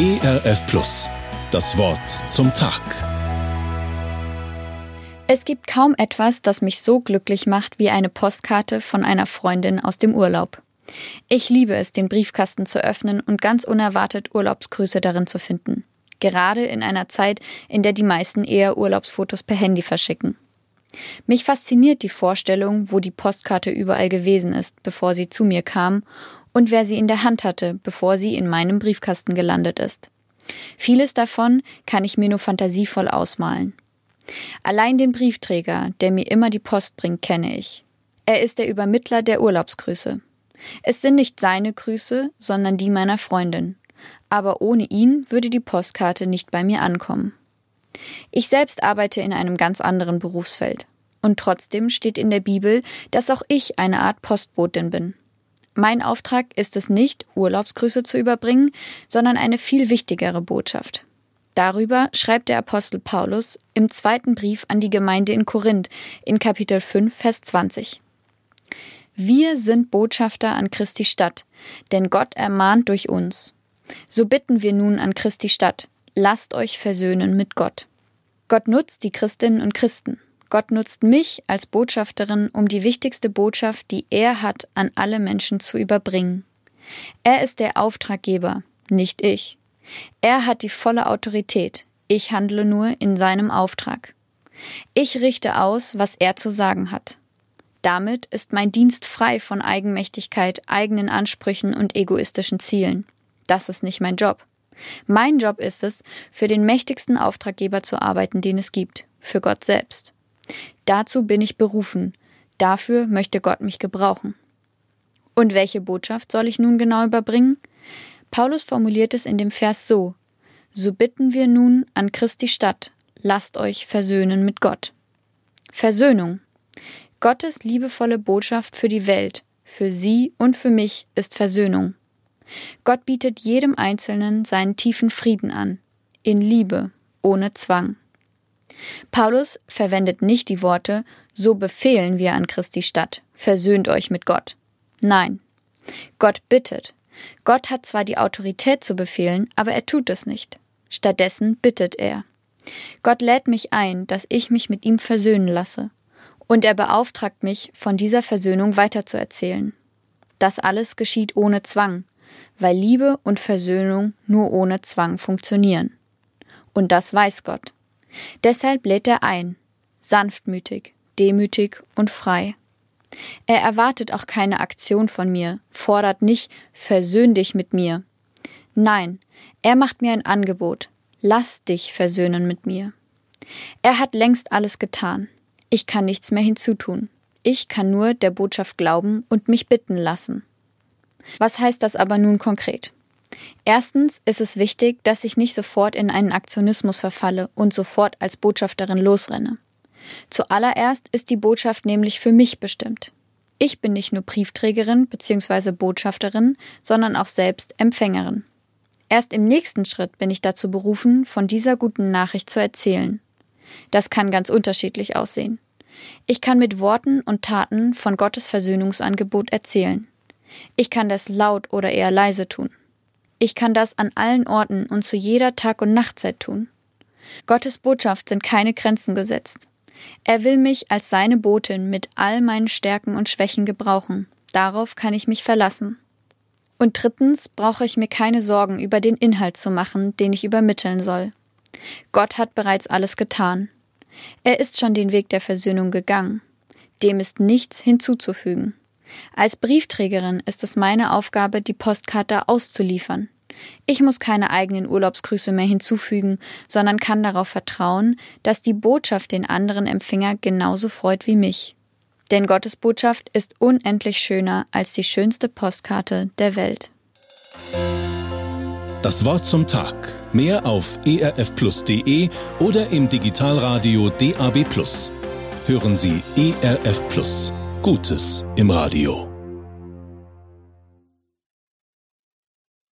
ERF Plus. Das Wort zum Tag. Es gibt kaum etwas, das mich so glücklich macht wie eine Postkarte von einer Freundin aus dem Urlaub. Ich liebe es, den Briefkasten zu öffnen und ganz unerwartet Urlaubsgrüße darin zu finden. Gerade in einer Zeit, in der die meisten eher Urlaubsfotos per Handy verschicken. Mich fasziniert die Vorstellung, wo die Postkarte überall gewesen ist, bevor sie zu mir kam, und wer sie in der Hand hatte, bevor sie in meinem Briefkasten gelandet ist. Vieles davon kann ich mir nur fantasievoll ausmalen. Allein den Briefträger, der mir immer die Post bringt, kenne ich. Er ist der Übermittler der Urlaubsgrüße. Es sind nicht seine Grüße, sondern die meiner Freundin. Aber ohne ihn würde die Postkarte nicht bei mir ankommen. Ich selbst arbeite in einem ganz anderen Berufsfeld. Und trotzdem steht in der Bibel, dass auch ich eine Art Postbotin bin. Mein Auftrag ist es nicht, Urlaubsgrüße zu überbringen, sondern eine viel wichtigere Botschaft. Darüber schreibt der Apostel Paulus im zweiten Brief an die Gemeinde in Korinth in Kapitel 5, Vers 20. Wir sind Botschafter an Christi Stadt, denn Gott ermahnt durch uns. So bitten wir nun an Christi Stadt, lasst euch versöhnen mit Gott. Gott nutzt die Christinnen und Christen. Gott nutzt mich als Botschafterin, um die wichtigste Botschaft, die er hat, an alle Menschen zu überbringen. Er ist der Auftraggeber, nicht ich. Er hat die volle Autorität. Ich handle nur in seinem Auftrag. Ich richte aus, was er zu sagen hat. Damit ist mein Dienst frei von Eigenmächtigkeit, eigenen Ansprüchen und egoistischen Zielen. Das ist nicht mein Job. Mein Job ist es, für den mächtigsten Auftraggeber zu arbeiten, den es gibt, für Gott selbst. Dazu bin ich berufen, dafür möchte Gott mich gebrauchen. Und welche Botschaft soll ich nun genau überbringen? Paulus formuliert es in dem Vers so So bitten wir nun an Christi Stadt, lasst euch versöhnen mit Gott. Versöhnung. Gottes liebevolle Botschaft für die Welt, für sie und für mich ist Versöhnung. Gott bietet jedem Einzelnen seinen tiefen Frieden an, in Liebe, ohne Zwang. Paulus verwendet nicht die Worte So befehlen wir an Christi Stadt, versöhnt euch mit Gott. Nein, Gott bittet. Gott hat zwar die Autorität zu befehlen, aber er tut es nicht. Stattdessen bittet er. Gott lädt mich ein, dass ich mich mit ihm versöhnen lasse, und er beauftragt mich, von dieser Versöhnung weiterzuerzählen. Das alles geschieht ohne Zwang, weil Liebe und Versöhnung nur ohne Zwang funktionieren. Und das weiß Gott. Deshalb lädt er ein, sanftmütig, demütig und frei. Er erwartet auch keine Aktion von mir, fordert nicht, versöhn dich mit mir. Nein, er macht mir ein Angebot, lass dich versöhnen mit mir. Er hat längst alles getan. Ich kann nichts mehr hinzutun. Ich kann nur der Botschaft glauben und mich bitten lassen. Was heißt das aber nun konkret? Erstens ist es wichtig, dass ich nicht sofort in einen Aktionismus verfalle und sofort als Botschafterin losrenne. Zuallererst ist die Botschaft nämlich für mich bestimmt. Ich bin nicht nur Briefträgerin bzw. Botschafterin, sondern auch selbst Empfängerin. Erst im nächsten Schritt bin ich dazu berufen, von dieser guten Nachricht zu erzählen. Das kann ganz unterschiedlich aussehen. Ich kann mit Worten und Taten von Gottes Versöhnungsangebot erzählen. Ich kann das laut oder eher leise tun. Ich kann das an allen Orten und zu jeder Tag- und Nachtzeit tun. Gottes Botschaft sind keine Grenzen gesetzt. Er will mich als seine Botin mit all meinen Stärken und Schwächen gebrauchen. Darauf kann ich mich verlassen. Und drittens brauche ich mir keine Sorgen über den Inhalt zu machen, den ich übermitteln soll. Gott hat bereits alles getan. Er ist schon den Weg der Versöhnung gegangen. Dem ist nichts hinzuzufügen. Als Briefträgerin ist es meine Aufgabe, die Postkarte auszuliefern. Ich muss keine eigenen Urlaubsgrüße mehr hinzufügen, sondern kann darauf vertrauen, dass die Botschaft den anderen Empfänger genauso freut wie mich. Denn Gottes Botschaft ist unendlich schöner als die schönste Postkarte der Welt. Das Wort zum Tag. Mehr auf erfplus.de oder im Digitalradio DAB. Hören Sie ERF Plus. Gutes im Radio.